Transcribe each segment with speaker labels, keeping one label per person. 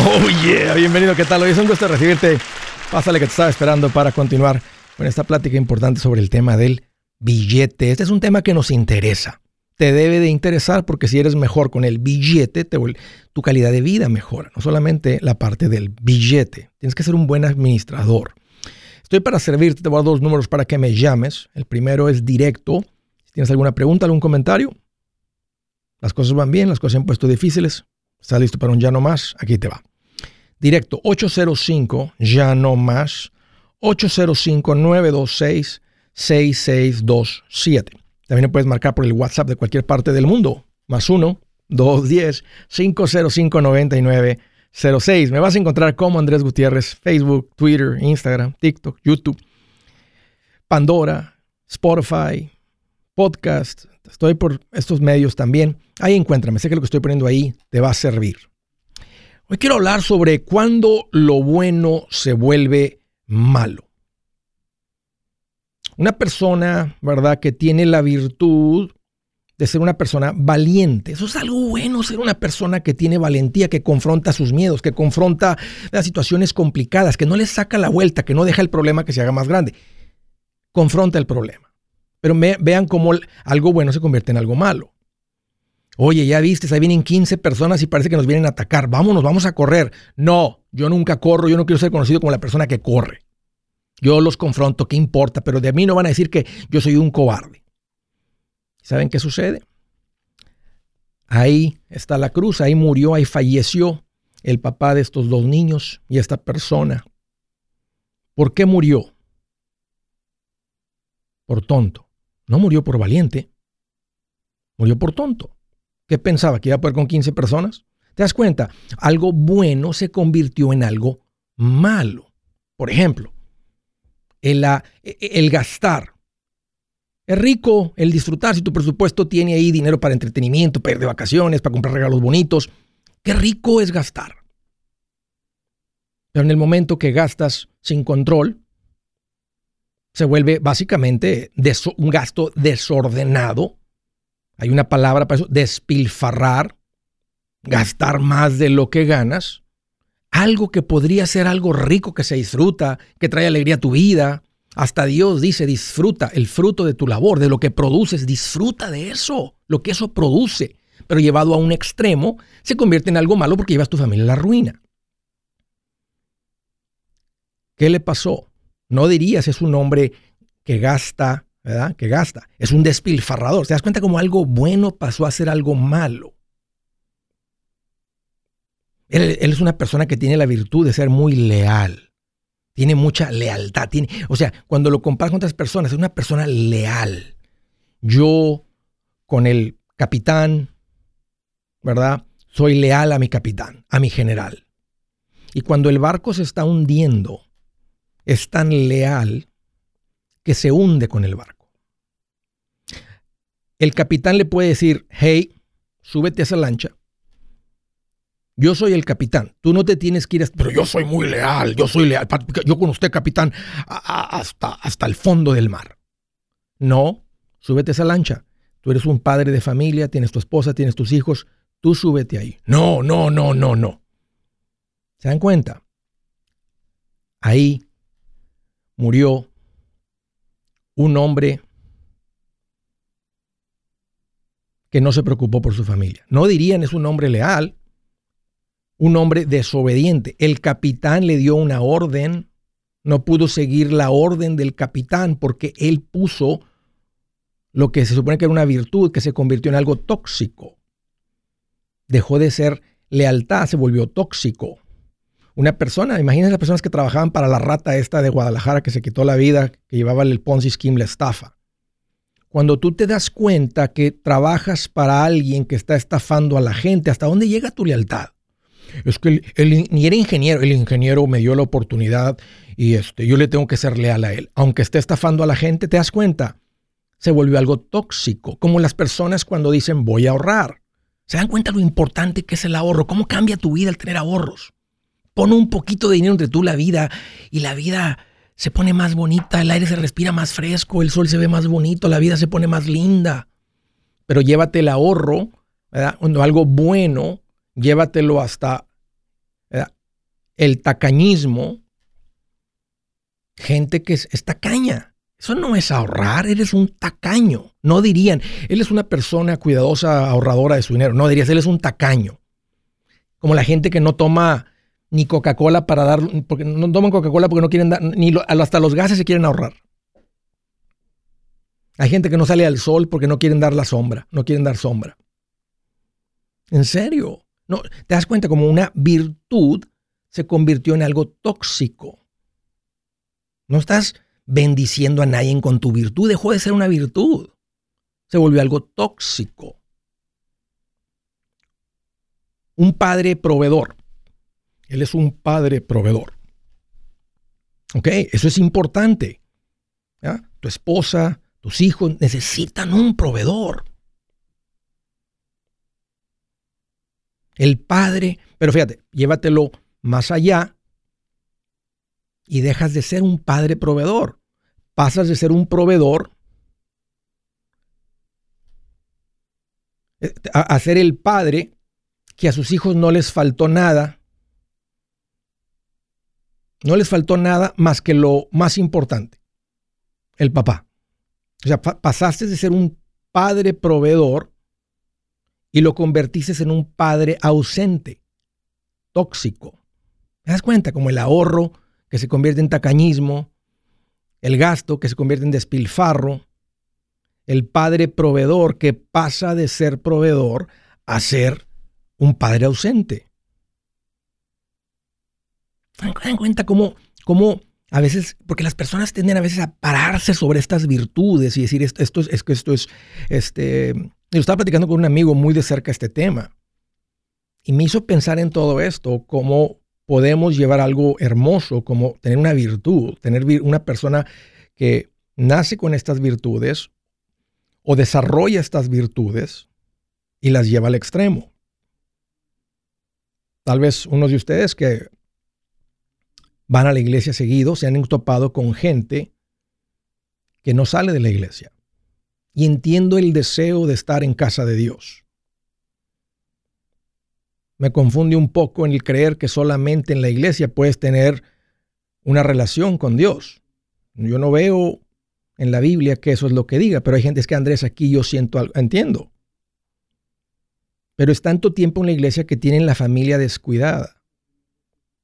Speaker 1: Oh yeah, bienvenido, ¿qué tal? Hoy es un gusto recibirte. Pásale que te estaba esperando para continuar con esta plática importante sobre el tema del billete. Este es un tema que nos interesa. Te debe de interesar porque si eres mejor con el billete, te, tu calidad de vida mejora. No solamente la parte del billete. Tienes que ser un buen administrador. Estoy para servirte, te voy a dar dos números para que me llames. El primero es directo. Si tienes alguna pregunta, algún comentario, las cosas van bien, las cosas se han puesto difíciles, ¿Estás listo para un ya no más? Aquí te va. Directo 805 ya no más 805 926 6627. También puedes marcar por el WhatsApp de cualquier parte del mundo. Más 1 210 505 9906. Me vas a encontrar como Andrés Gutiérrez, Facebook, Twitter, Instagram, TikTok, YouTube, Pandora, Spotify, podcast. Estoy por estos medios también. Ahí encuéntrame. Sé que lo que estoy poniendo ahí te va a servir. Hoy quiero hablar sobre cuándo lo bueno se vuelve malo. Una persona, ¿verdad?, que tiene la virtud de ser una persona valiente. Eso es algo bueno, ser una persona que tiene valentía, que confronta sus miedos, que confronta las situaciones complicadas, que no le saca la vuelta, que no deja el problema que se haga más grande. Confronta el problema. Pero vean cómo algo bueno se convierte en algo malo. Oye, ya viste, ahí vienen 15 personas y parece que nos vienen a atacar. Vámonos, vamos a correr. No, yo nunca corro, yo no quiero ser conocido como la persona que corre. Yo los confronto, ¿qué importa? Pero de mí no van a decir que yo soy un cobarde. ¿Saben qué sucede? Ahí está la cruz, ahí murió, ahí falleció el papá de estos dos niños y esta persona. ¿Por qué murió? Por tonto. No murió por valiente. Murió por tonto. ¿Qué pensaba? ¿Que iba a poder con 15 personas? ¿Te das cuenta? Algo bueno se convirtió en algo malo. Por ejemplo, el, el gastar. Es rico el disfrutar si tu presupuesto tiene ahí dinero para entretenimiento, para ir de vacaciones, para comprar regalos bonitos. Qué rico es gastar. Pero en el momento que gastas sin control, se vuelve básicamente un gasto desordenado hay una palabra para eso, despilfarrar, gastar más de lo que ganas. Algo que podría ser algo rico que se disfruta, que trae alegría a tu vida. Hasta Dios dice, disfruta el fruto de tu labor, de lo que produces, disfruta de eso, lo que eso produce. Pero llevado a un extremo, se convierte en algo malo porque llevas tu familia a la ruina. ¿Qué le pasó? No dirías es un hombre que gasta ¿verdad? Que gasta. Es un despilfarrador. ¿Te das cuenta cómo algo bueno pasó a ser algo malo? Él, es una persona que tiene la virtud de ser muy leal. Tiene mucha lealtad. Tiene, o sea, cuando lo comparas con otras personas, es una persona leal. Yo, con el capitán, ¿verdad? Soy leal a mi capitán, a mi general. Y cuando el barco se está hundiendo, es tan leal que se hunde con el barco el capitán le puede decir, hey, súbete a esa lancha. Yo soy el capitán. Tú no te tienes que ir, pero yo soy muy leal, yo soy leal. Yo con usted, capitán, hasta, hasta el fondo del mar. No, súbete a esa lancha. Tú eres un padre de familia, tienes tu esposa, tienes tus hijos. Tú súbete ahí. No, no, no, no, no. ¿Se dan cuenta? Ahí murió un hombre que no se preocupó por su familia. No dirían es un hombre leal, un hombre desobediente. El capitán le dio una orden, no pudo seguir la orden del capitán porque él puso lo que se supone que era una virtud que se convirtió en algo tóxico. Dejó de ser lealtad, se volvió tóxico. Una persona, imagínense las personas que trabajaban para la rata esta de Guadalajara que se quitó la vida, que llevaba el Ponzi Scheme, la estafa. Cuando tú te das cuenta que trabajas para alguien que está estafando a la gente, ¿hasta dónde llega tu lealtad? Es que él, ni era ingeniero, el ingeniero me dio la oportunidad y este, yo le tengo que ser leal a él. Aunque esté estafando a la gente, ¿te das cuenta? Se volvió algo tóxico, como las personas cuando dicen voy a ahorrar. ¿Se dan cuenta lo importante que es el ahorro? ¿Cómo cambia tu vida el tener ahorros? Pon un poquito de dinero entre tú la vida y la vida se pone más bonita, el aire se respira más fresco, el sol se ve más bonito, la vida se pone más linda. Pero llévate el ahorro, ¿verdad? Algo bueno, llévatelo hasta el tacañismo, gente que es, tacaña. Eso no es ahorrar, eres un tacaño. No dirían, él es una persona cuidadosa, ahorradora de su dinero. No dirías, él es un tacaño. Como la gente que no toma ni Coca-Cola para dar, porque no toman Coca-Cola porque no quieren dar, ni hasta los gases se quieren ahorrar. Hay gente que no sale al sol porque no quieren dar la sombra, no quieren dar sombra. En serio. No, te das cuenta como una virtud se convirtió en algo tóxico. No estás bendiciendo a nadie con tu virtud, dejó de ser una virtud. Se volvió algo tóxico. Un padre proveedor. Él es un padre proveedor. ¿Ok? Eso es importante. Tu esposa, tus hijos necesitan un proveedor. El padre, pero fíjate, llévatelo más allá y dejas de ser un padre proveedor. Pasas de ser un proveedor eh, a, ser el padre que a sus hijos no les faltó nada. No les faltó nada más que lo más importante, el papá. O sea, pasaste de ser un padre proveedor y lo convertiste en un padre ausente, tóxico. ¿Te das cuenta? Como el ahorro que se convierte en tacañismo, el gasto que se convierte en despilfarro, el padre proveedor que pasa de ser proveedor a ser un padre ausente. ¿Te dan cuenta cómo, cómo a veces, porque las personas tienden a veces a pararse sobre estas virtudes y decir esto, esto es, que esto es, este, yo estaba platicando con un amigo muy de cerca este tema y me hizo pensar en todo esto, como podemos llevar algo hermoso como tener una virtud, tener una persona que nace con estas virtudes o desarrolla estas virtudes y las lleva al extremo. Tal vez unos de ustedes que van a la iglesia seguido se han topado con gente que no sale de la iglesia. Y entiendo el deseo de estar en casa de Dios me confunde un poco en el creer que solamente en la iglesia puedes tener una relación con Dios. Yo no veo en la Biblia que eso es lo que diga, pero hay gente que Andrés aquí yo siento algo, entiendo. Pero es tanto tiempo en la iglesia que tienen la familia descuidada,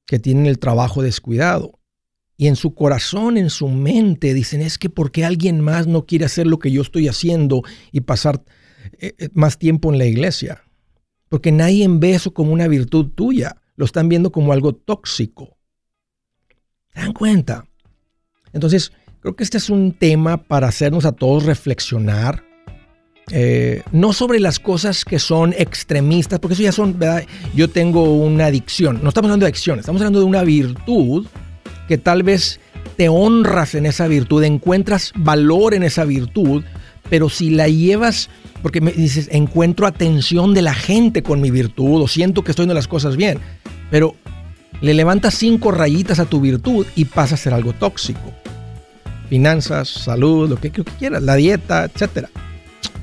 Speaker 1: que tienen el trabajo descuidado. Y en su corazón, en su mente, dicen, es que porque alguien más no quiere hacer lo que yo estoy haciendo y pasar eh, eh, más tiempo en la iglesia. Porque nadie ve eso como una virtud tuya. Lo están viendo como algo tóxico. ¿Se dan cuenta? Entonces, creo que este es un tema para hacernos a todos reflexionar. Eh, no sobre las cosas que son extremistas, porque eso ya son, ¿verdad? Yo tengo una adicción. No estamos hablando de adicción, estamos hablando de una virtud que tal vez te honras en esa virtud, encuentras valor en esa virtud, pero si la llevas porque me dices, encuentro atención de la gente con mi virtud o siento que estoy haciendo las cosas bien, pero le levantas cinco rayitas a tu virtud y pasa a ser algo tóxico. Finanzas, salud, lo que, lo que quieras, la dieta, etc.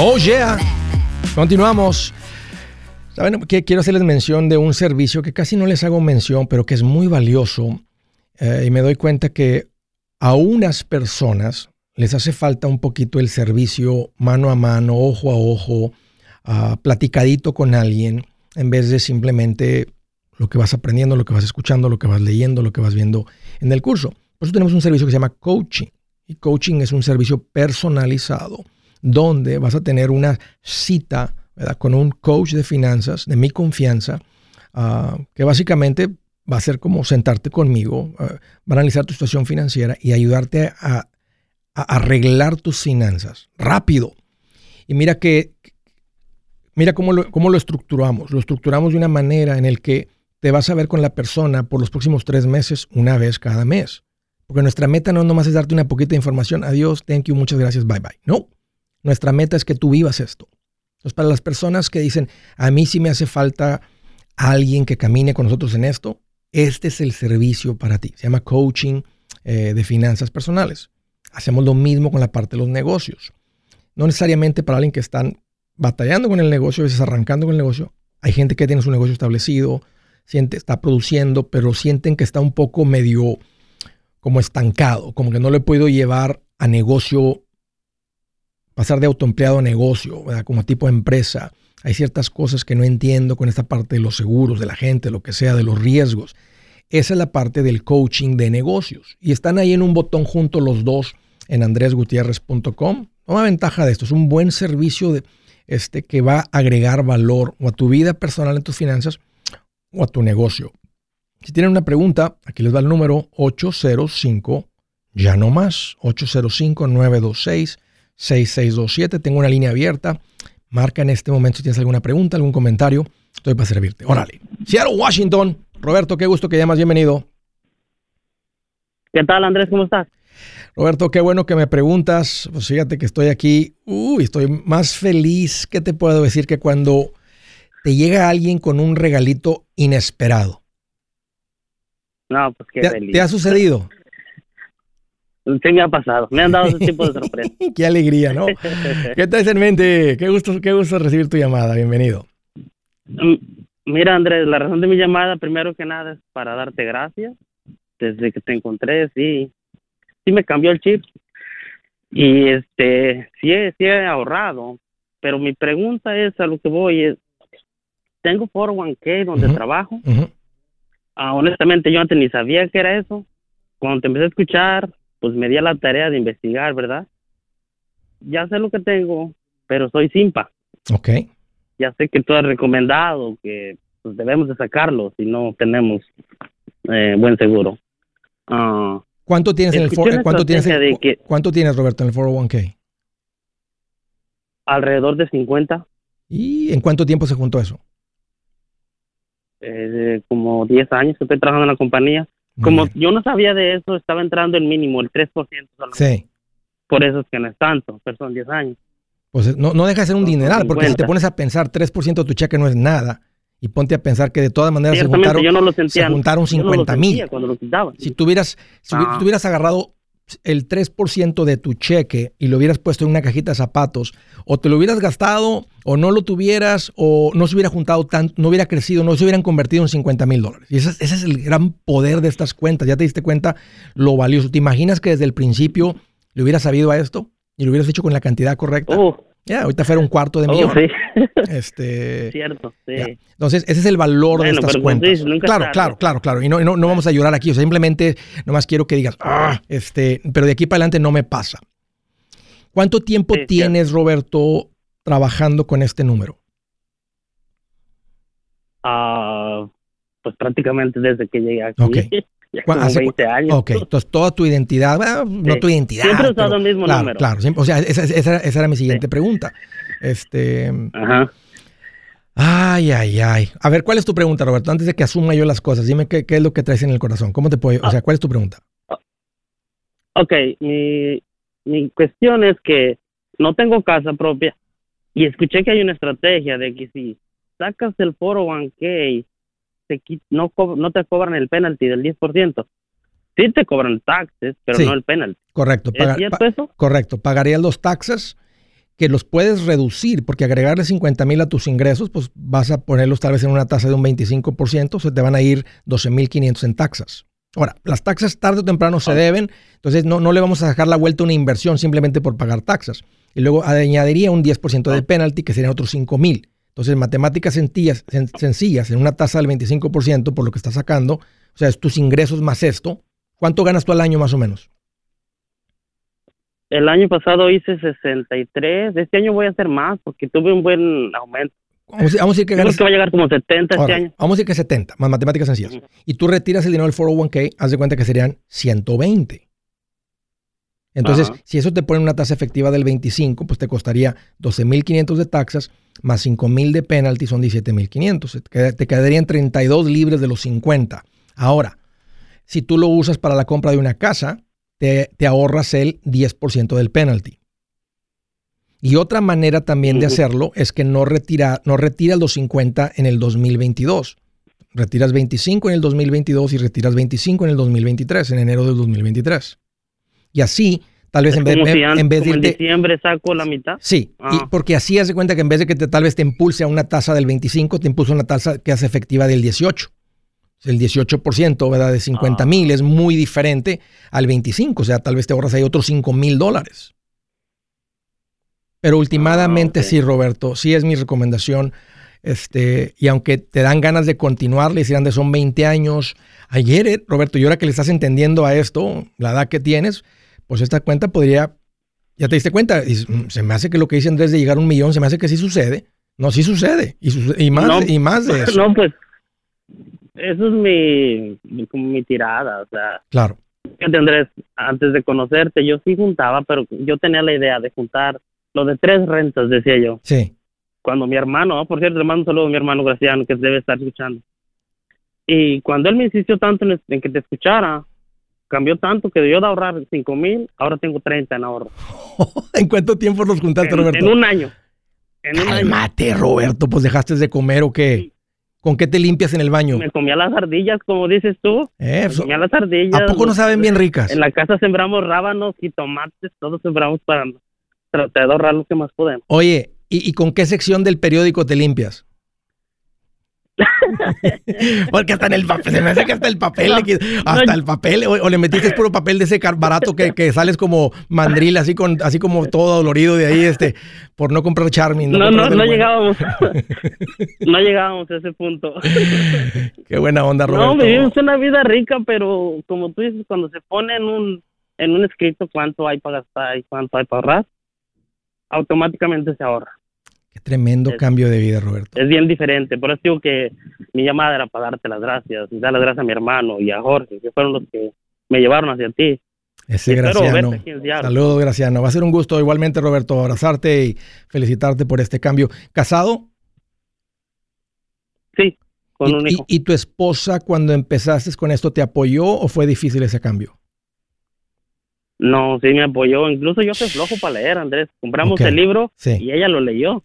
Speaker 1: Oh yeah. Continuamos. Saben que quiero hacerles mención de un servicio que casi no les hago mención, pero que es muy valioso. Eh, y me doy cuenta que a unas personas les hace falta un poquito el servicio mano a mano, ojo a ojo, uh, platicadito con alguien, en vez de simplemente lo que vas aprendiendo, lo que vas escuchando, lo que vas leyendo, lo que vas viendo en el curso. Por eso tenemos un servicio que se llama coaching. Y coaching es un servicio personalizado donde vas a tener una cita con un coach de finanzas de mi confianza, ah, que básicamente va a ser como sentarte conmigo, uh, va a analizar tu situación financiera y ayudarte a, arreglar tus finanzas rápido. Y mira que, mira cómo lo, cómo lo estructuramos. Lo estructuramos de una manera en el que te vas a ver con la persona por los próximos tres meses, una vez cada mes. Porque nuestra meta no nomás es darte una poquita información, adiós, thank you, muchas gracias, bye bye. No, nuestra meta es que tú vivas esto. Entonces, para las personas que dicen, a mí sí me hace falta alguien que camine con nosotros en esto, este es el servicio para ti. Se llama coaching eh, de finanzas personales. Hacemos lo mismo con la parte de los negocios. No necesariamente para alguien que están batallando con el negocio, a veces arrancando con el negocio. Hay gente que tiene su negocio establecido, siente, está produciendo, pero sienten que está un poco medio como estancado, como que no le puedo llevar a negocio pasar de autoempleado a negocio, como tipo empresa. Hay ciertas cosas que no entiendo con esta parte de los seguros, de la gente, lo que sea, de los riesgos. Esa es la parte del coaching de negocios. Y están ahí en un botón juntos los dos en andresgutierrez.com. Toma ventaja de esto. Es un buen servicio de, este, que va a agregar valor o a tu vida personal en tus finanzas o a tu negocio. Si tienen una pregunta, aquí les va el número 805, ya no más, 805 926 6627. Tengo una línea abierta. Marca en este momento si tienes alguna pregunta, algún comentario. Estoy para servirte. Órale. Seattle, Washington. Roberto, qué gusto que llamas. Bienvenido.
Speaker 2: ¿Qué tal, Andrés? ¿Cómo estás?
Speaker 1: Roberto, qué bueno que me preguntas. Pues fíjate que estoy aquí. Uy, estoy más feliz. ¿Qué te puedo decir? Que cuando te llega alguien con un regalito inesperado.
Speaker 2: No, pues qué
Speaker 1: ¿Te,
Speaker 2: feliz.
Speaker 1: ¿Te ha sucedido?
Speaker 2: Sí me ha pasado, me han dado ese tipo de sorpresas.
Speaker 1: qué alegría, ¿no? ¿Qué traes en mente? Qué gusto, qué gusto recibir tu llamada, bienvenido.
Speaker 2: Mm, Mira, Andrés, la razón de mi llamada, primero que nada, es para darte gracias. Desde que te encontré, sí, sí me cambió el chip. Y este, sí sí he ahorrado, pero mi pregunta es a lo que voy es, tengo 401k donde
Speaker 1: Ujú.
Speaker 2: trabajo.
Speaker 1: Ujú.
Speaker 2: Ah, honestamente, yo antes ni sabía que era eso. Cuando te empecé a escuchar, pues me di a la tarea de investigar, ¿verdad? Ya sé lo que tengo, pero soy simpa.
Speaker 1: Ok.
Speaker 2: Ya sé que tú has recomendado que pues, debemos de sacarlo si no tenemos eh, buen seguro. Ah,
Speaker 1: ¿Cuánto tienes en el
Speaker 2: Escuché
Speaker 1: for-
Speaker 2: una
Speaker 1: cuánto tienes,
Speaker 2: estrategia
Speaker 1: en-
Speaker 2: de que-
Speaker 1: cuánto tienes Roberto en el 401k?
Speaker 2: alrededor de 50,
Speaker 1: ¿Y en cuánto tiempo se juntó eso?
Speaker 2: eh, como 10 años que estoy trabajando en la compañía. Como yo no sabía de eso, estaba entrando el mínimo, el 3% solamente.
Speaker 1: Sí.
Speaker 2: Por eso es que no es tanto, pero son 10 años.
Speaker 1: Pues no, no deja de ser un dineral, porque si te
Speaker 2: 50.
Speaker 1: pones a pensar 3% de tu cheque no es nada, y ponte a pensar que de todas maneras se juntaron,
Speaker 2: yo no lo sentía.
Speaker 1: se juntaron
Speaker 2: yo no lo
Speaker 1: 50 mil.
Speaker 2: cuando lo.
Speaker 1: Si tuvieras, si
Speaker 2: Ah.
Speaker 1: tuvieras agarrado el 3% de tu cheque y lo hubieras puesto en una cajita de zapatos, o te lo hubieras gastado, o no lo tuvieras, o no se hubiera juntado tanto, no hubiera crecido, no se hubieran convertido en 50 mil dólares. Y ese, ese, es el gran poder de estas cuentas. Ya te diste cuenta lo valioso. ¿Te imaginas que desde el principio le hubieras sabido a esto y lo hubieras hecho con la cantidad correcta? Ya, ahorita fuera un cuarto de
Speaker 2: oh,
Speaker 1: millón.
Speaker 2: sí.
Speaker 1: Este,
Speaker 2: Cierto, sí.
Speaker 1: Entonces, ese es el valor de estas cuentas.
Speaker 2: nunca
Speaker 1: claro,
Speaker 2: tarde.
Speaker 1: claro, claro, claro. Y no, no, no vamos a llorar aquí. O sea, simplemente, nomás quiero que digas, ah, este, pero de aquí para adelante no me pasa. ¿Cuánto tiempo
Speaker 2: Sí,
Speaker 1: tienes, Roberto, trabajando con este número?
Speaker 2: Ah, pues prácticamente desde que llegué aquí.
Speaker 1: Ok.
Speaker 2: Ya
Speaker 1: ¿Cu-
Speaker 2: como
Speaker 1: hace cu-
Speaker 2: 20 años.
Speaker 1: Ok, entonces toda tu identidad, ah, no tu identidad.
Speaker 2: Siempre he usado el mismo
Speaker 1: claro,
Speaker 2: número.
Speaker 1: Claro, o sea, esa, esa era, esa era mi siguiente pregunta. Este,
Speaker 2: Ajá.
Speaker 1: ay, ay, ay. A ver, ¿cuál es tu pregunta, Roberto? Antes de que asuma yo las cosas, dime qué, qué es lo que traes en el corazón. ¿Cómo te puedo, o sea, cuál es tu pregunta?
Speaker 2: Ok, mi, mi cuestión es que no tengo casa propia y escuché que hay una estrategia de que si sacas el 401k, te, no, no te cobran el penalty del 10%. Sí te cobran taxes, pero
Speaker 1: Sí.
Speaker 2: no el penalty.
Speaker 1: Correcto.
Speaker 2: ¿Es cierto eso?
Speaker 1: correcto. Pagarías los taxes que los puedes reducir, porque agregarle 50 mil a tus ingresos, pues vas a ponerlos tal vez en una tasa de un 25%, se te van a ir 12.500 en taxas. Ahora, las taxas tarde o temprano se deben, entonces no, no le vamos a sacar la vuelta a una inversión simplemente por pagar taxas. Y luego añadiría un 10% de penalty, que serían otros 5 mil. Entonces, matemáticas sencillas, sen- sencillas, en una tasa del 25% por lo que estás sacando, o sea, es tus ingresos más esto, ¿cuánto ganas tú al año más o menos?
Speaker 2: El año pasado hice 63, este año voy a hacer más porque tuve un buen aumento.
Speaker 1: Vamos a decir, vamos a decir que ganas
Speaker 2: que va a llegar como 70 este año.
Speaker 1: Vamos a decir que 70, más matemáticas sencillas. Y tú retiras el dinero del 401k, haz de cuenta que serían 120. Entonces,
Speaker 2: Ajá.
Speaker 1: si eso te pone una tasa efectiva del 25, pues te costaría 12.500 de taxas más 5.000 de penalty, son 17.500. Te queda- Te quedarían 32 libres de los 50. Ahora, si tú lo usas para la compra de una casa, te, te ahorras el 10% del penalty. Y otra manera también de hacerlo es que no, retira, no retiras los 50 en el 2022. Retiras 25 en el 2022 y retiras 25 en el 2023, en enero del 2023. Y así, tal vez en vez,
Speaker 2: si
Speaker 1: en,
Speaker 2: antes,
Speaker 1: en vez de
Speaker 2: en diciembre saco la mitad.
Speaker 1: Sí, y
Speaker 2: Ah.
Speaker 1: porque así hace cuenta que en vez de que te, tal vez te impulse a una tasa del 25, te impulsa una tasa que hace efectiva del 18. El 18%, ¿verdad? De 50
Speaker 2: Ah.
Speaker 1: mil es muy diferente al 25, o sea, tal vez te ahorras ahí otros 5 mil dólares. Pero últimamente
Speaker 2: Ah,
Speaker 1: sí, Roberto, sí es mi recomendación. Este, y aunque te dan ganas de continuar, le dirán de son 20 años. Ayer, Roberto, y ahora que le estás entendiendo a esto, la edad que tienes, pues esta cuenta podría, ya te diste cuenta, y mm, se me hace que lo que dice Andrés de llegar a un millón, se me hace que sí sucede. No, sí sucede. Y, más,
Speaker 2: No.
Speaker 1: y más de eso.
Speaker 2: No, pues eso es mi, mi- como mi tirada, o sea,
Speaker 1: Claro.
Speaker 2: Andrés, antes de conocerte yo sí juntaba, pero yo tenía la idea de juntar lo de tres rentas, decía yo.
Speaker 1: Sí.
Speaker 2: Cuando mi hermano, por cierto, le mando un saludo a mi hermano Graciano, que debe estar escuchando. Y cuando él me insistió tanto en, en que te escuchara, cambió tanto que yo de ahorrar cinco mil, ahora tengo 30 en ahorro.
Speaker 1: ¿En cuánto tiempo los juntaste,
Speaker 2: En,
Speaker 1: Roberto?
Speaker 2: en un año. En un año.
Speaker 1: Cálmate, Roberto, pues dejaste de comer o qué. ¿Con qué te limpias en el baño?
Speaker 2: Me comía las ardillas, como dices tú.
Speaker 1: Eh,
Speaker 2: Me comía las ardillas.
Speaker 1: ¿A poco no saben bien ricas?
Speaker 2: En la casa sembramos rábanos y tomates, todos sembramos para tratar de ahorrar lo que más podemos.
Speaker 1: Oye, ¿y, y con qué sección del periódico te limpias? Porque hasta en el papel, se me hace que hasta el papel, le hasta el papel, o, o le metiste puro papel de ese barato que, que sales como mandril, así con, así como todo dolorido de ahí, este, por no comprar Charmin.
Speaker 2: No, no,
Speaker 1: del
Speaker 2: no
Speaker 1: bueno.
Speaker 2: llegábamos. no llegábamos a ese punto.
Speaker 1: Qué buena onda,
Speaker 2: No,
Speaker 1: Roberto.
Speaker 2: vivimos una vida rica, pero como tú dices, cuando se pone en un, en un escrito cuánto hay para gastar y cuánto hay para ahorrar, automáticamente se ahorra.
Speaker 1: Qué tremendo
Speaker 2: Es-
Speaker 1: cambio de vida, Roberto.
Speaker 2: Es bien diferente. Por eso digo que mi llamada era para darte las gracias y dar las gracias a mi hermano y a Jorge, que fueron los que me llevaron hacia ti.
Speaker 1: Ese Graciano. Saludos, Graciano. Va a ser un gusto igualmente, Roberto, abrazarte y felicitarte por este cambio. ¿Casado?
Speaker 2: Sí, con
Speaker 1: ¿Y,
Speaker 2: un hijo.
Speaker 1: y tu esposa cuando empezaste con esto te apoyó o fue difícil ese cambio?
Speaker 2: No, sí me apoyó. Incluso yo soy flojo para leer, Andrés. Compramos el libro
Speaker 1: Sí.
Speaker 2: y ella lo leyó.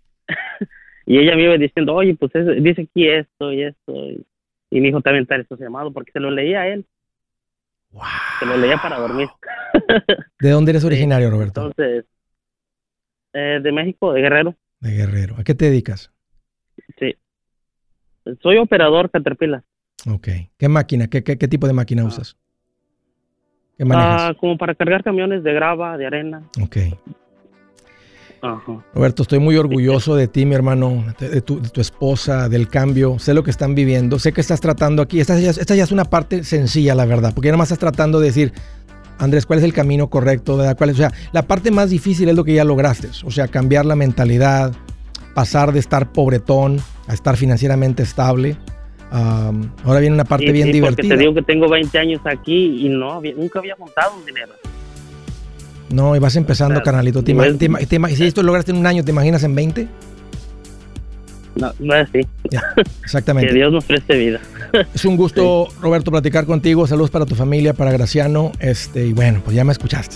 Speaker 2: Y ella me iba diciendo, oye, pues es- dice aquí esto y esto. Y, y mi hijo también está entusiasmado porque se lo leía a él.
Speaker 1: Wow.
Speaker 2: Se lo leía para dormir.
Speaker 1: ¿De dónde eres originario, Roberto?
Speaker 2: Entonces, eh, de México, de Guerrero.
Speaker 1: De Guerrero. ¿A qué te dedicas?
Speaker 2: Sí. Soy operador Caterpillar.
Speaker 1: Ok. ¿Qué máquina? ¿Qué, qué, qué tipo de máquina usas? ¿Qué manejas?
Speaker 2: Ah, como para cargar camiones de grava, de arena.
Speaker 1: ok.
Speaker 2: Ajá.
Speaker 1: Roberto, estoy muy orgulloso de ti, mi hermano, de, tu, de tu esposa, del cambio. Sé lo que están viviendo. Sé que estás tratando aquí. Esta ya, esta ya es una parte sencilla, la verdad, porque ya nada más estás tratando de decir, Andrés, ¿cuál es el camino correcto? ¿verdad? ¿Cuál es? O sea, la parte más difícil es lo que ya lograste. O sea, cambiar la mentalidad, pasar de estar pobretón a estar financieramente estable. Am, ahora viene una parte
Speaker 2: Sí,
Speaker 1: bien
Speaker 2: sí, porque
Speaker 1: divertida.
Speaker 2: te digo que tengo 20 años aquí y no nunca había juntado un dinero.
Speaker 1: No, y vas empezando,
Speaker 2: Claro.
Speaker 1: carnalito. ¿Te ima-
Speaker 2: Bueno.
Speaker 1: te ima- te ima- si esto lo lograste en un año, ¿te imaginas en 20?
Speaker 2: No, no es así.
Speaker 1: Ya,
Speaker 2: Que
Speaker 1: exactamente.
Speaker 2: Dios nos preste vida.
Speaker 1: Es un gusto, Roberto, platicar contigo. Saludos para tu familia, para Graciano. Este, y bueno, pues ya me escuchaste.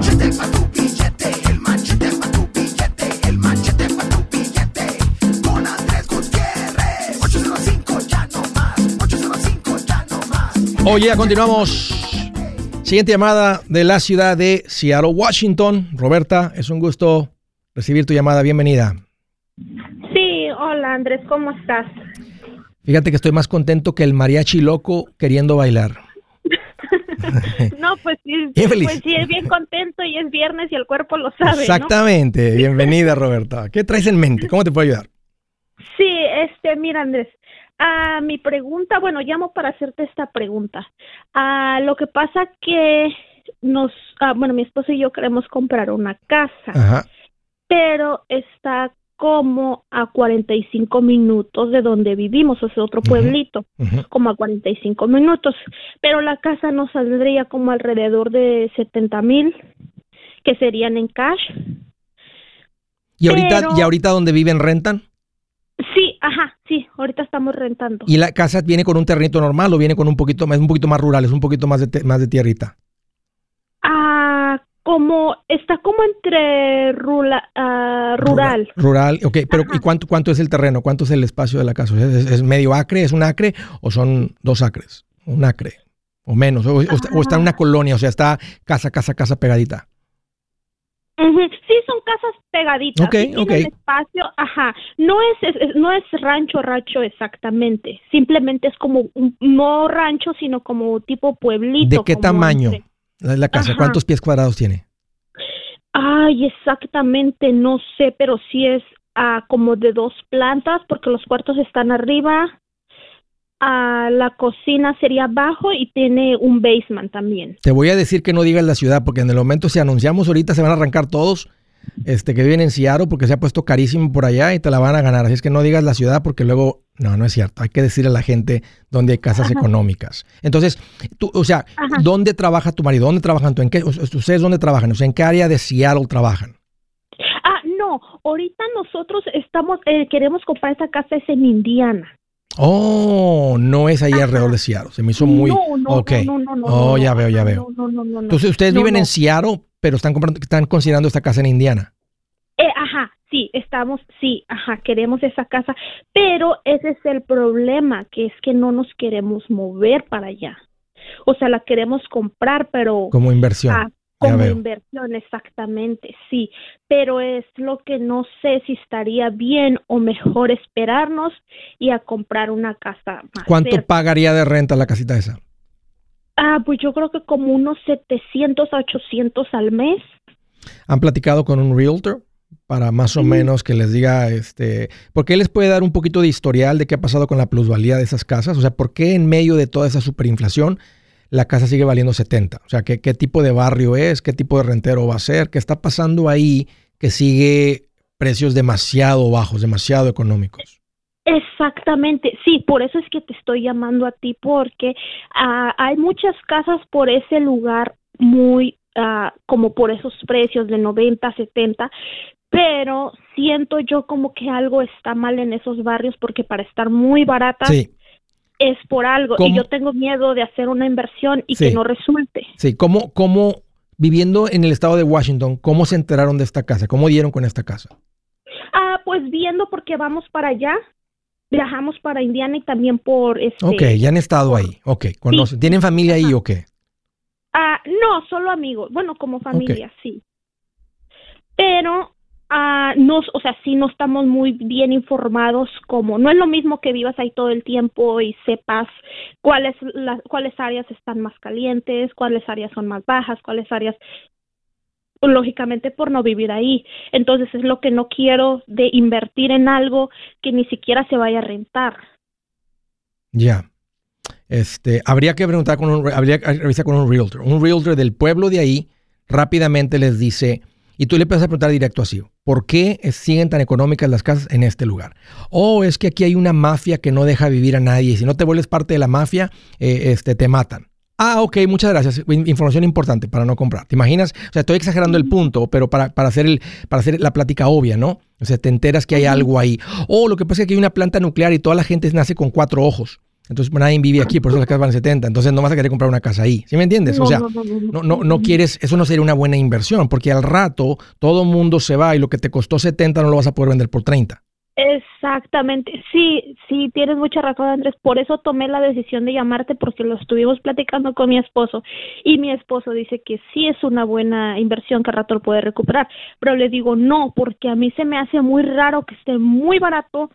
Speaker 3: manchete pa' tu billete, el manchete pa' tu billete, el manchete pa' tu billete. Con Andrés Gutiérrez. 805 ya no más, 805 ya no más.
Speaker 1: Oye, continuamos. Siguiente llamada de la ciudad de Seattle, Washington. Roberta, es un gusto recibir tu llamada. Bienvenida.
Speaker 4: Sí, hola Andrés, ¿cómo estás?
Speaker 1: Fíjate que estoy más contento que el mariachi loco queriendo bailar.
Speaker 4: No, pues sí,
Speaker 1: feliz.
Speaker 4: pues sí, es bien contento y es viernes y el cuerpo lo sabe, ¿no?
Speaker 1: Exactamente. Bienvenida, Roberta. ¿Qué traes en mente? ¿Cómo te puedo ayudar?
Speaker 4: Sí, este, mira Andrés, ah, mi pregunta, bueno, llamo para hacerte esta pregunta. Ah, lo que pasa que nos, ah, bueno, mi esposo y yo queremos comprar una casa,
Speaker 1: Ajá.
Speaker 4: pero está como a 45 minutos de donde vivimos, o sea, otro pueblito.
Speaker 1: ujú.
Speaker 4: como a 45 minutos, pero la casa nos saldría como alrededor de 70 mil, que serían en cash.
Speaker 1: ¿Y ahorita,
Speaker 4: Pero-
Speaker 1: ¿Y ahorita donde viven rentan?
Speaker 4: Sí, ajá, sí, ahorita estamos rentando.
Speaker 1: ¿Y la casa viene con un terrenito normal o viene con un poquito más, un poquito más rural, es un poquito más de, más de tierrita?
Speaker 4: Ah, como, está como entre rula- ah, rural.
Speaker 1: Rural, ok, pero
Speaker 4: Ajá.
Speaker 1: ¿y cuánto, cuánto es el terreno? ¿Cuánto es el espacio de la casa? ¿Es, es medio acre? ¿Es un acre? ¿O son dos acres? Un acre o menos. O, o está, o está en una colonia, o sea, está casa, casa, casa pegadita.
Speaker 4: Sí, son casas pegaditas.
Speaker 1: Ok,
Speaker 4: sí
Speaker 1: ok.
Speaker 4: espacio, ajá. No es, es- no es rancho, rancho exactamente. Simplemente es como un, no rancho, sino como tipo pueblito.
Speaker 1: ¿De qué tamaño
Speaker 4: entre-
Speaker 1: la, casa?
Speaker 4: Ajá.
Speaker 1: ¿Cuántos pies cuadrados tiene?
Speaker 4: Ay, exactamente, no sé, pero sí es ah, como de dos plantas porque los cuartos están arriba. Ah, la cocina sería abajo y tiene un basement también.
Speaker 1: Te voy a decir que no digas la ciudad, porque en el momento si anunciamos ahorita se van a arrancar todos este, que viven en Seattle porque se ha puesto carísimo por allá y te la van a ganar. Así es que no digas la ciudad porque luego, no, no es cierto. Hay que decirle a la gente dónde hay casas económicas. Entonces, tú, o sea,
Speaker 4: Ajá.
Speaker 1: ¿dónde trabaja tu marido? ¿Dónde trabajan tú? ¿En qué, ¿Ustedes dónde trabajan? O sea, ¿en qué área de Seattle trabajan?
Speaker 4: Ah, no, ahorita nosotros estamos, eh, queremos comprar esta casa es en Indiana.
Speaker 1: Oh, no es ahí alrededor de Seattle. Se me hizo muy...
Speaker 4: No, no,
Speaker 1: ok.
Speaker 4: no, no, no,
Speaker 1: oh,
Speaker 4: no,
Speaker 1: ya
Speaker 4: no,
Speaker 1: veo, ya
Speaker 4: no,
Speaker 1: veo.
Speaker 4: No, no, no.
Speaker 1: Entonces, ustedes viven en Seattle, pero están, comprando, están considerando esta casa en Indiana.
Speaker 4: Eh, ajá, sí, estamos, sí, ajá, queremos esa casa, pero ese es el problema, que es que no nos queremos mover para allá. O sea, la queremos comprar, pero
Speaker 1: Como inversión.
Speaker 4: ah, como inversión, exactamente, sí. Pero es lo que no sé si estaría bien o mejor esperarnos y a comprar una casa más
Speaker 1: ¿Cuánto
Speaker 4: cerca.
Speaker 1: pagaría de renta la casita esa?
Speaker 4: Ah, pues yo creo que como unos 700 a 800 al mes.
Speaker 1: ¿Han platicado con un realtor? Para más o menos que les diga, este, porque él les puede dar un poquito de historial de qué ha pasado con la plusvalía de esas casas. O sea, ¿por qué en medio de toda esa superinflación la casa sigue valiendo 70? O sea, ¿qué, qué tipo de barrio es? ¿Qué tipo de rentero va a ser? ¿Qué está pasando ahí que sigue precios demasiado bajos, demasiado económicos?
Speaker 4: Exactamente, sí, por eso es que te estoy llamando a ti porque ah, hay muchas casas por ese lugar muy ah, como por esos precios de 90, 70, pero siento yo como que algo está mal en esos barrios porque para estar muy baratas
Speaker 1: Sí,
Speaker 4: es por algo
Speaker 1: ¿Cómo?
Speaker 4: y yo tengo miedo de hacer una inversión y
Speaker 1: Sí.
Speaker 4: que no resulte.
Speaker 1: sí. ¿Cómo, cómo, viviendo en el estado de Washington, cómo se enteraron de esta casa? ¿Cómo dieron con esta casa?
Speaker 4: Ah, pues viendo porque vamos para allá, viajamos para Indiana y también por este
Speaker 1: Ok, ya han estado ahí. Ok, conocen. ¿Tienen familia ahí o qué?
Speaker 4: Ah, no, solo amigos. Bueno, como familia, sí. Pero, ah, no, o sea, sí no estamos muy bien informados como, no es lo mismo que vivas ahí todo el tiempo y sepas cuáles, las, cuáles áreas están más calientes, cuáles áreas son más bajas, cuáles áreas, lógicamente por no vivir ahí. Entonces es lo que no quiero de invertir en algo que ni siquiera se vaya a rentar.
Speaker 1: Ya. Este, habría que preguntar con un, habría que revisar con un realtor. Un realtor del pueblo de ahí rápidamente les dice, y tú le puedes preguntar directo así, ¿por qué siguen tan económicas las casas en este lugar? O es que aquí hay una mafia que no deja vivir a nadie y si no te vuelves parte de la mafia, eh, este, te matan. Ah, ok, muchas gracias. In- Información importante para no comprar. ¿Te imaginas? O sea, estoy exagerando el punto, pero para, para, hacer el, para hacer la plática obvia, ¿no? O sea, te enteras que hay algo ahí. O lo que pasa es que hay una planta nuclear y toda la gente nace con cuatro ojos. Entonces nadie vive aquí, por eso las casas van 70. Entonces no vas a querer comprar una casa ahí. ¿Sí me entiendes? o sea,
Speaker 4: no, no, no,
Speaker 1: no, no, no quieres, eso no sería una buena inversión, porque al rato todo mundo se va y lo que te costó 70 no lo vas a poder vender por 30.
Speaker 4: Exactamente, sí, sí, tienes mucha razón, Andrés. Por eso tomé la decisión de llamarte porque lo estuvimos platicando con mi esposo y mi esposo dice que sí es una buena inversión que al rato lo puede recuperar, pero le digo no, porque a mí se me hace muy raro que esté muy barato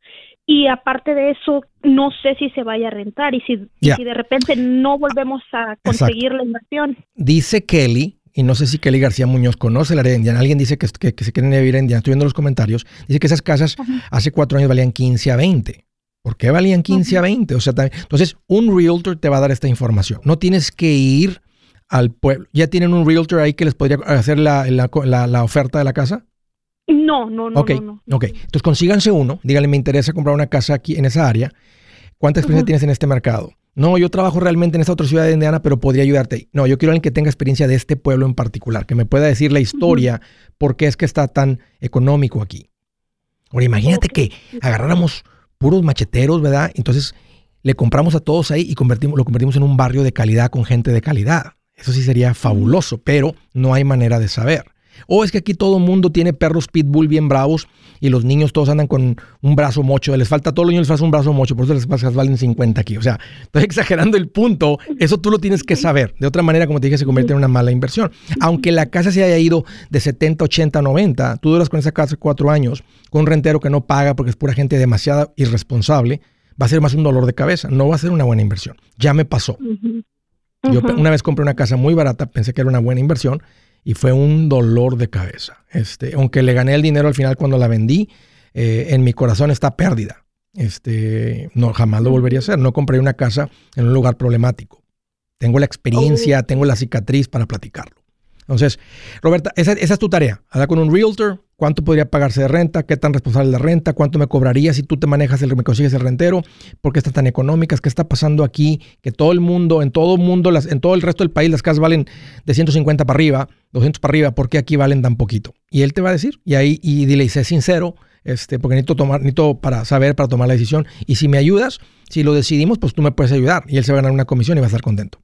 Speaker 4: y aparte de eso no sé si se vaya a rentar y si, y
Speaker 1: Ya.
Speaker 4: si de repente no volvemos a conseguir la inversión.
Speaker 1: Dice Kelly, y no sé si Kelly García Muñoz conoce el área de Indiana, alguien dice que, que, que se quieren vivir en Indiana, estoy viendo los comentarios, dice que esas casas hace cuatro años valían 15 a 20. ¿Por qué valían 15 a 20? O sea, también- entonces un realtor te va a dar esta información. No tienes que ir al pueblo. ¿Ya tienen un realtor ahí que les podría hacer la, la- la- la oferta de la casa?
Speaker 4: No, no, no,
Speaker 1: ok,
Speaker 4: no, no.
Speaker 1: ok. Entonces consíganse uno, díganle, me interesa comprar una casa aquí en esa área. ¿Cuánta experiencia tienes en este mercado? No, yo trabajo realmente en esta otra ciudad de Indiana, pero podría ayudarte. No, yo quiero alguien que tenga experiencia de este pueblo en particular, que me pueda decir la historia, por qué es que está tan económico aquí. Ahora, imagínate que agarráramos puros macheteros, ¿verdad? Entonces le compramos a todos ahí y convertimos, lo convertimos en un barrio de calidad con gente de calidad. Eso sí sería fabuloso, pero no hay manera de saber. O es que aquí todo el mundo tiene perros pitbull bien bravos y los niños todos andan con un brazo mocho. Les falta a todos los niños les falta un brazo mocho, por eso las casas valen 50 aquí. O sea, estoy exagerando el punto. Eso tú lo tienes que saber. De otra manera, como te dije, se convierte en una mala inversión. Aunque la casa se haya ido de 70, 80, 90, tú duras con esa casa cuatro años, con un rentero que no paga porque es pura gente demasiado irresponsable, va a ser más un dolor de cabeza. No va a ser una buena inversión. Ya me pasó. Yo una vez compré una casa muy barata, pensé que era una buena inversión y fue un dolor de cabeza. Este, aunque le gané el dinero al final cuando la vendí, eh, en mi corazón está pérdida. Este, no, jamás lo volvería a hacer. No compré una casa en un lugar problemático. Tengo la experiencia, tengo la cicatriz para platicarlo. Entonces, Roberta, esa, esa es tu tarea. Hablar con un realtor, cuánto podría pagarse de renta, qué tan responsable es la renta, cuánto me cobraría si tú te manejas, el, me consigues el rentero, por qué están tan económicas, qué está pasando aquí, que todo el mundo, en todo el mundo, las, en todo el resto del país las casas valen de 150 para arriba, 200 para arriba, ¿por qué aquí valen tan poquito? Y él te va a decir, y ahí, y dile, y sé sincero, este, porque necesito tomar, necesito para saber, para tomar la decisión, y si me ayudas, si lo decidimos, pues tú me puedes ayudar, y él se va a ganar una comisión y va a estar contento.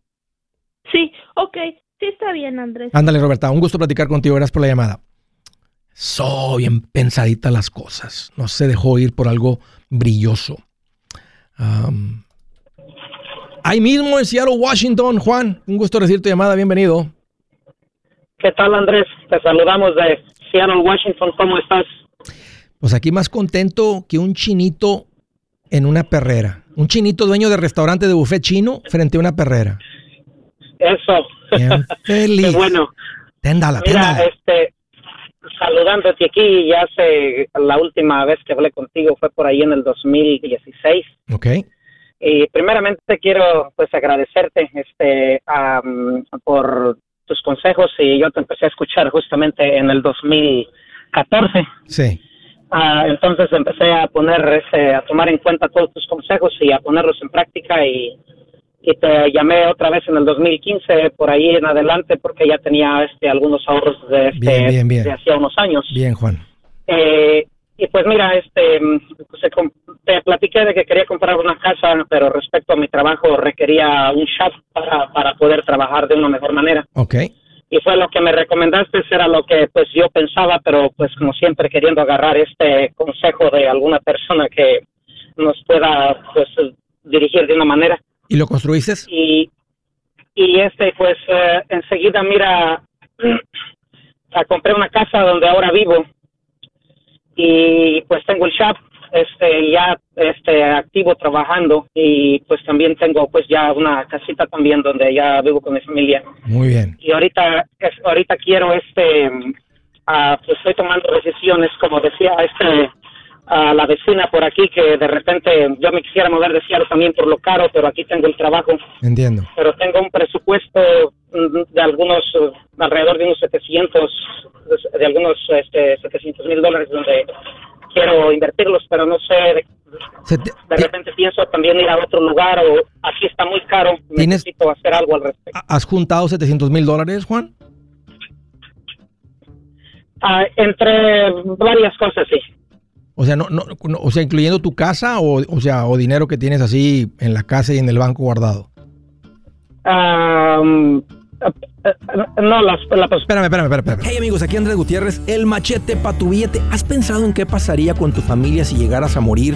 Speaker 4: Sí, ok, sí está bien, Andrés.
Speaker 1: Ándale, Roberta, un gusto platicar contigo. Gracias por la llamada. Soy bien pensadita las cosas. No se dejó ir por algo brilloso. Am, ahí mismo en Seattle, Washington, Juan. Un gusto recibir tu llamada. Bienvenido.
Speaker 5: ¿Qué tal, Andrés? Te saludamos de Seattle, Washington. ¿Cómo estás?
Speaker 1: Pues aquí más contento que un chinito en una perrera. Un chinito dueño de restaurante de buffet chino frente a una perrera.
Speaker 5: Eso.
Speaker 1: Bien feliz.
Speaker 5: Qué bueno.
Speaker 1: Téndala,
Speaker 5: Mira,
Speaker 1: téndala.
Speaker 5: este, saludándote aquí, ya hace la última vez que hablé contigo fue por ahí en el 2016.
Speaker 1: Ok.
Speaker 5: Y primeramente quiero pues agradecerte este am, por tus consejos y yo te empecé a escuchar justamente en el 2014.
Speaker 1: Sí.
Speaker 5: Ah, entonces empecé a poner este, a tomar en cuenta todos tus consejos y a ponerlos en práctica y, y te llamé otra vez en el 2015 por ahí en adelante porque ya tenía este algunos ahorros de este
Speaker 1: Bien, bien, bien.
Speaker 5: de hacía unos años.
Speaker 1: Bien, Juan.
Speaker 5: Eh, y pues mira, este, com- te platiqué de que quería comprar una casa, pero respecto a mi trabajo requería un shop para, para poder trabajar de una mejor manera.
Speaker 1: Ok.
Speaker 5: Y fue lo que me recomendaste, era lo que pues yo pensaba, pero pues como siempre queriendo agarrar este consejo de alguna persona que nos pueda pues dirigir de una manera
Speaker 1: ¿Y lo construiste?
Speaker 5: y, y este pues eh, enseguida mira compré una casa donde ahora vivo y pues tengo el shop este ya este activo trabajando y pues también tengo pues ya una casita también donde ya vivo con mi familia
Speaker 1: Muy bien.
Speaker 5: y ahorita es- ahorita quiero este ah, pues estoy tomando decisiones como decía este a la vecina por aquí que de repente yo me quisiera mover de Seattle también por lo caro pero aquí tengo el trabajo
Speaker 1: Entiendo.
Speaker 5: pero tengo un presupuesto mm, de algunos eh, alrededor de unos 700 de algunos este 700 mil dólares donde quiero invertirlos pero no sé de, repente pienso también ir a otro lugar o aquí está muy caro
Speaker 1: ¿Tienes-
Speaker 5: necesito hacer algo al respecto
Speaker 1: ¿Has juntado 700 mil dólares, Juan?
Speaker 5: Ah, entre varias cosas sí
Speaker 1: O sea, no, no, no- o sea, incluyendo tu casa o, o sea, o dinero que tienes así en la casa y en el banco guardado.
Speaker 5: Eh, no las la,
Speaker 1: Espérame, espérame, espérame. espérame.
Speaker 6: Hey amigos, aquí Andrés Gutiérrez, el machete para tu billete. ¿Has pensado en qué pasaría con tu familia si llegaras a morir?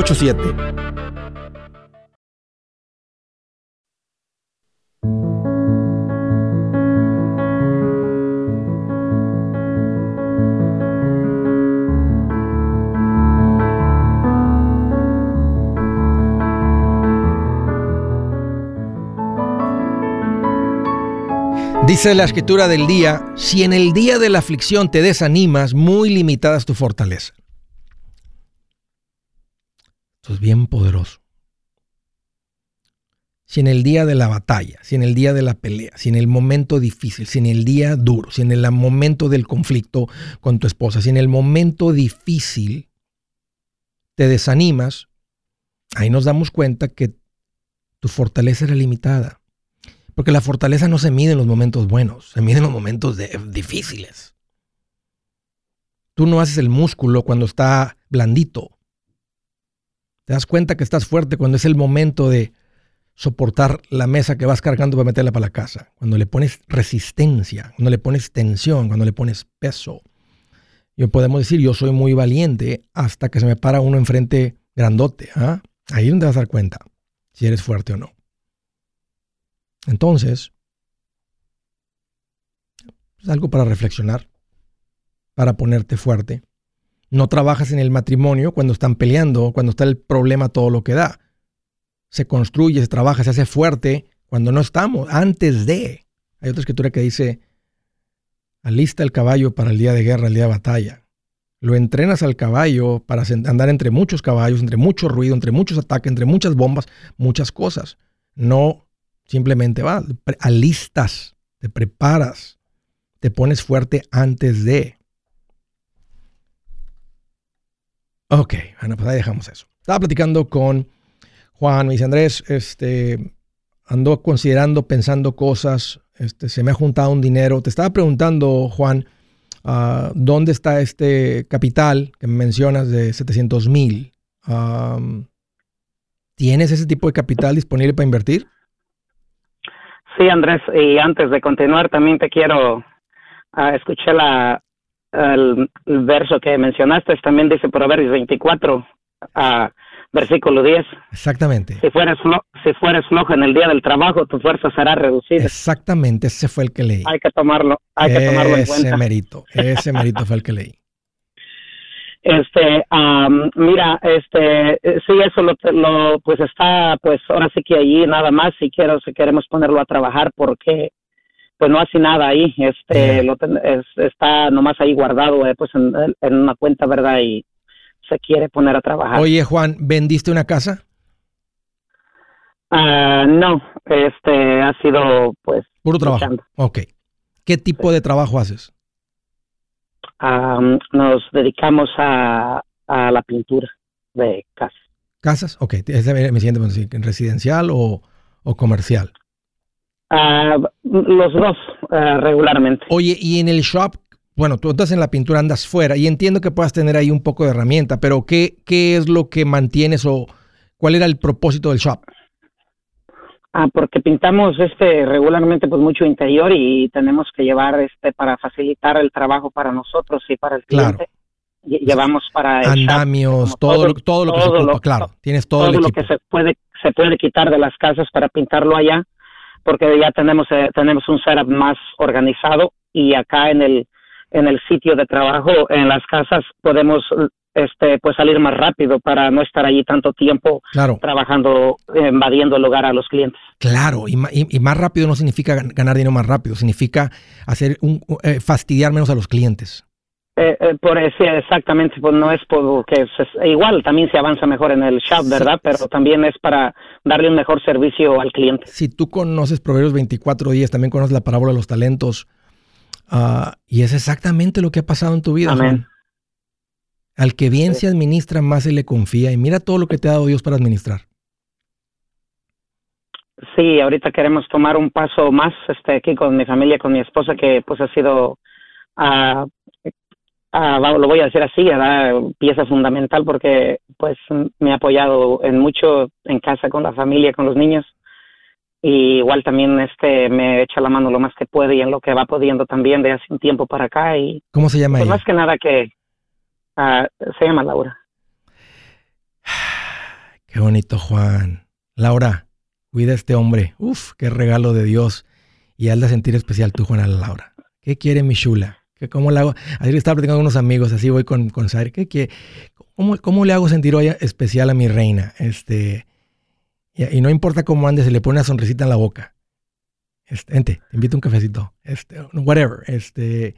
Speaker 1: Dice la escritura del día, si en el día de la aflicción te desanimas, muy limitada es tu fortaleza. Esto es bien poderoso. Si en el día de la batalla, si en el día de la pelea, si en el momento difícil, si en el día duro, si en el momento del conflicto con tu esposa, si en el momento difícil te desanimas, ahí nos damos cuenta que tu fortaleza era limitada. Porque la fortaleza no se mide en los momentos buenos, se mide en los momentos difíciles. Tú no haces el músculo cuando está blandito. Te das cuenta que estás fuerte cuando es el momento de soportar la mesa que vas cargando para meterla para la casa. Cuando le pones resistencia, cuando le pones tensión, cuando le pones peso. Yo podemos decir, yo soy muy valiente hasta que se me para uno enfrente grandote. ¿ah? Ahí es donde vas a dar cuenta si eres fuerte o no. Entonces, es algo para reflexionar, para ponerte fuerte. No trabajas en el matrimonio cuando están peleando, cuando está el problema todo lo que da. Se construye, se trabaja, se hace fuerte cuando no estamos, antes de. Hay otra escritura que dice, alista el caballo para el día de guerra, el día de batalla. Lo entrenas al caballo para andar entre muchos caballos, entre mucho ruido, entre muchos ataques, entre muchas bombas, muchas cosas. No simplemente pre- alistas, te preparas, te pones fuerte antes de. Ok, bueno, pues ahí dejamos eso. Estaba platicando con Juan, me dice Andrés, este, ando considerando, pensando cosas, este, se me ha juntado un dinero. Te estaba preguntando, Juan, ah, ¿dónde está este capital que me mencionas de 700 mil? ¿Tienes ese tipo de capital disponible para invertir?
Speaker 5: Sí, Andrés, y antes de continuar también te quiero ah, escuché la el, verso que mencionaste, también dice Proverbios 24, ah, versículo 10.
Speaker 1: Exactamente.
Speaker 5: Si fueres, flo- si fueres flojo en el día del trabajo, tu fuerza será reducida.
Speaker 1: Exactamente, ese fue el que leí.
Speaker 5: Hay que tomarlo, hay que tomarlo en
Speaker 1: ese
Speaker 5: cuenta.
Speaker 1: mérito, ese mérito fue el que leí.
Speaker 5: Este, am, mira, este, eh, sí, eso lo, lo, pues está, pues ahora sí que allí nada más si quiero, si queremos ponerlo a trabajar porque, pues no hace nada ahí, este, lo ten- es- está nomás ahí guardado, eh, pues en, en una cuenta, ¿verdad? Y se quiere poner a trabajar.
Speaker 1: Oye, Juan, ¿vendiste una casa?
Speaker 5: Ah, no, este, ha sido, pues,
Speaker 1: Puro trabajo.
Speaker 5: luchando.
Speaker 1: Ok. ¿Qué tipo de trabajo haces?
Speaker 5: Am, nos dedicamos a, a la pintura de casa.
Speaker 1: ¿Casas? Ok, era mi siguiente sí, ¿Residencial o, o comercial?
Speaker 5: Ah, los dos, ah, regularmente.
Speaker 1: Oye, y en el shop, bueno, tú estás en la pintura, andas fuera, y entiendo que puedas tener ahí un poco de herramienta, pero ¿qué, qué es lo que mantienes o cuál era el propósito del shop?
Speaker 5: Ah, porque pintamos este regularmente pues mucho interior y tenemos que llevar este para facilitar el trabajo para nosotros y para el cliente. Lle- Llevamos para el
Speaker 1: Andamios,
Speaker 5: como
Speaker 1: todo, lo, todo lo que se
Speaker 5: todo
Speaker 1: ocupa,
Speaker 5: lo-
Speaker 1: claro. Tienes todo,
Speaker 5: todo,
Speaker 1: el
Speaker 5: lo que se puede se puede quitar de las casas para pintarlo allá, porque ya tenemos eh, tenemos un setup más organizado y acá en el en el sitio de trabajo en las casas podemos este pues salir más rápido para no estar allí tanto tiempo
Speaker 1: Claro,
Speaker 5: trabajando invadiendo el lugar a los clientes.
Speaker 1: claro. Y, y- más rápido no significa gan- ganar dinero más rápido, significa hacer un, eh, fastidiar menos a los clientes.
Speaker 5: Eh, eh, por eso exactamente, pues no es porque igual también se avanza mejor en el shop,
Speaker 1: Sí.
Speaker 5: ¿verdad? Pero también es para darle un mejor servicio al cliente.
Speaker 1: Si tú conoces Proverbios 24 días, también conoces la parábola de los talentos. ah, y es exactamente lo que ha pasado en tu vida.
Speaker 5: Amén.
Speaker 1: Juan. Al que bien
Speaker 5: Sí.
Speaker 1: se administra, más se le confía. Y mira todo lo que te ha dado Dios para administrar.
Speaker 5: Sí, ahorita queremos tomar un paso más, este, aquí con mi familia, con mi esposa, que pues ha sido, ah, ah, lo voy a decir así, ¿verdad? pieza fundamental porque pues me ha apoyado en mucho en casa con la familia, con los niños. Y igual también este me echa la mano lo más que puede y en lo que va pudiendo también de hace un tiempo para acá y
Speaker 1: ¿Cómo se llama
Speaker 5: pues
Speaker 1: ella?
Speaker 5: más que nada que ah, se llama Laura.
Speaker 1: Qué bonito, Juan. Laura, cuida a este hombre. Uf, qué regalo de Dios. Y hazla sentir especial tú, Juana Laura. ¿Qué quiere mi chula? ¿Qué, ¿Cómo le hago? Ayer estaba platicando con unos amigos, así voy con, con Sair. ¿Qué quiere? ¿Cómo, ¿Cómo le hago sentir hoy especial a mi reina? Este, y, no importa cómo ande, se le pone una sonrisita en la boca. Este, vente, te invito un cafecito. Este, whatever. Este,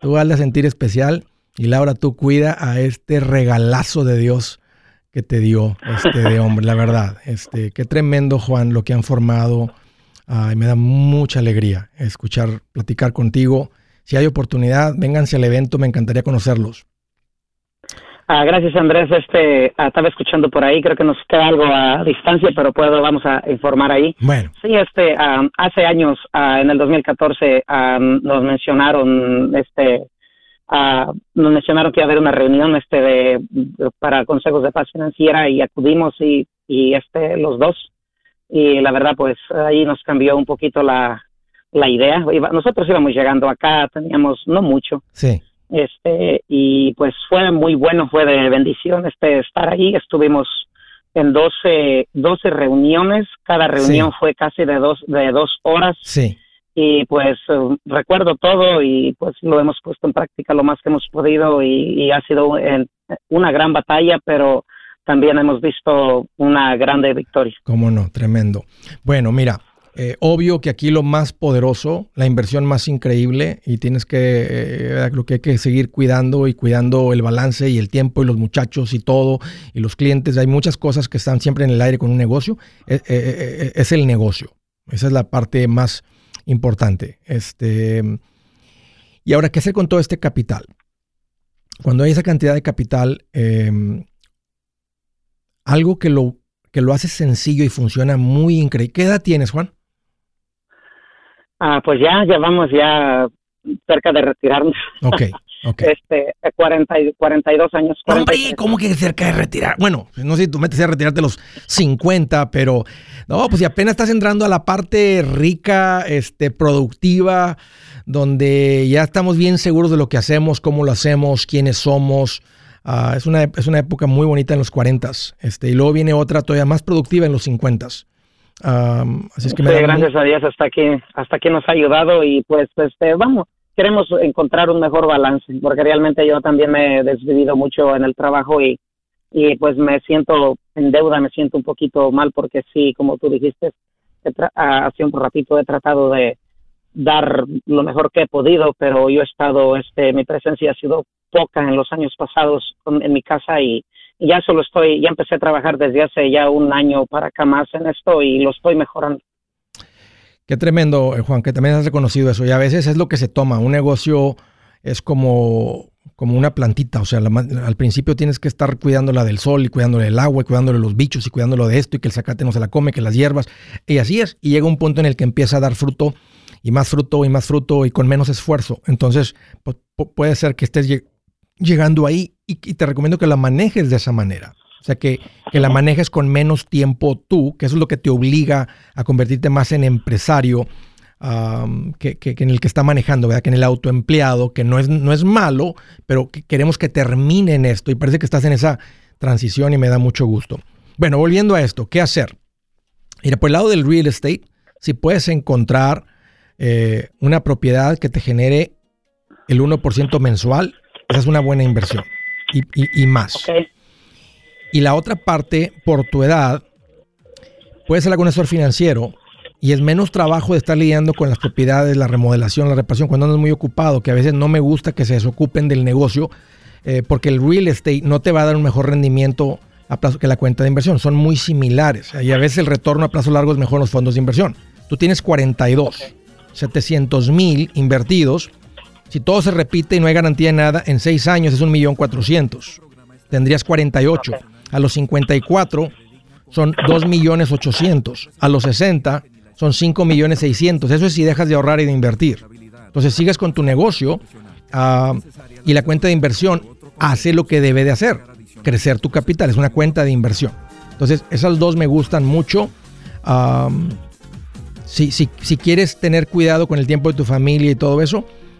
Speaker 1: tú hazla sentir especial. Y Laura, tú cuida a este regalazo de Dios que te dio este de hombre, la verdad. Este, qué tremendo, Juan, lo que han formado. Me da mucha alegría escuchar, platicar contigo. Si hay oportunidad, vénganse al evento, me encantaría conocerlos.
Speaker 5: Ah, gracias Andrés, este ah, estaba escuchando por ahí, creo que nos queda algo a distancia, pero puedo vamos a informar ahí.
Speaker 1: Bueno,
Speaker 5: Sí, este, am, hace años, ah, en el 2014, am, nos mencionaron, este, ah, nos mencionaron que iba a haber una reunión, este, de, para consejos de paz financiera y acudimos y, y este, los dos. Y la verdad, pues, ahí nos cambió un poquito la, la idea. Nosotros íbamos llegando acá, teníamos no mucho,
Speaker 1: sí,
Speaker 5: este, y pues fue muy bueno, fue de bendición, este, estar ahí. Estuvimos en 12, 12 reuniones, cada reunión
Speaker 1: Sí.
Speaker 5: fue casi de dos, de dos horas
Speaker 1: sí.
Speaker 5: y pues eh, recuerdo todo y pues lo hemos puesto en práctica lo más que hemos podido y, y ha sido en- una gran batalla, pero también hemos visto una grande victoria.
Speaker 1: Cómo no, tremendo. Bueno, mira, eh, obvio que aquí lo más poderoso, la inversión más increíble, y tienes que, eh, lo que hay que seguir cuidando y cuidando el balance y el tiempo y los muchachos y todo, y los clientes. Hay muchas cosas que están siempre en el aire con un negocio. eh, eh, eh, es el negocio. Esa es la parte más importante. Este, y ahora, ¿qué hacer con todo este capital? Cuando hay esa cantidad de capital, eh, algo que lo, que lo hace sencillo y funciona muy increíble. ¿Qué edad tienes, Juan?
Speaker 5: Ah, pues ya, ya vamos ya cerca de retirarnos.
Speaker 1: Ok, ok.
Speaker 5: Este, 40, y- 42 años.
Speaker 1: Hombre,
Speaker 5: 43.
Speaker 1: ¿cómo que cerca de retirar? Bueno, no sé si tú metes a retirarte a los 50, pero no, pues si apenas estás entrando a la parte rica, este, productiva, donde ya estamos bien seguros de lo que hacemos, cómo lo hacemos, quiénes somos. Ah, es, una, es una época muy bonita en los 40 este, y luego viene otra todavía más productiva en los 50 Así es que
Speaker 5: Sí,
Speaker 1: mu-
Speaker 5: gracias a Dios hasta aquí, hasta aquí nos ha ayudado y pues este vamos, queremos encontrar un mejor balance, porque realmente yo también me he desvivido mucho en el trabajo y, y pues me siento en deuda, me siento un poquito mal porque sí, como tú dijiste, hace un ratito he tratado de dar lo mejor que he podido, pero yo he estado, este, mi presencia ha sido poca en los años pasados con- en mi casa y ya solo estoy, ya empecé a trabajar desde hace ya un año para acá más en esto y lo estoy mejorando.
Speaker 1: Qué tremendo, eh, Juan, que también has reconocido eso. Y a veces es lo que se toma. Un negocio es como, como una plantita. O sea, al principio tienes que estar cuidándola del sol y cuidándole del agua y cuidándole los bichos y cuidándolo de esto y que el zacate no se la come, que las hierbas. Y así es. Y llega un punto en el que empieza a dar fruto y más fruto y más fruto y con menos esfuerzo. Entonces, pu- pu- puede ser que estés llegando ahí y, te recomiendo que la manejes de esa manera. O sea, que, que la manejes con menos tiempo tú, que eso es lo que te obliga a convertirte más en empresario que en el que está manejando, ¿verdad? Que en el autoempleado, que no es, no es malo, pero que queremos que termine en esto. Y parece que estás en esa transición y me da mucho gusto. Bueno, volviendo a esto, ¿qué hacer? Mira, por el lado del real estate, si puedes encontrar eh, una propiedad que te genere el 1% mensual, esa es una buena inversión. Y, y- y más. Y la otra parte, por tu edad, puedes ser algún asesor financiero y es menos trabajo de estar lidiando con las propiedades, la remodelación, la reparación, cuando andas muy ocupado, que a veces no me gusta que se desocupen del negocio, eh, porque el real estate no te va a dar un mejor rendimiento a plazo que la cuenta de inversión. Son muy similares. Y a veces el retorno a plazo largo es mejor en los fondos de inversión. Tú tienes 42, 700 mil invertidos. Si todo se repite y no hay garantía de nada, en seis años es un millón cuatrocientos. Tendrías 48. A los 54 son 2 millones 800. A los 60 son 5 millones 600. Eso es si dejas de ahorrar y de invertir. Entonces sigues con tu negocio ah, y la cuenta de inversión hace lo que debe de hacer. Crecer tu capital. Es una cuenta de inversión. Entonces esas dos me gustan mucho. Si, si quieres tener cuidado con el tiempo de tu familia y todo eso,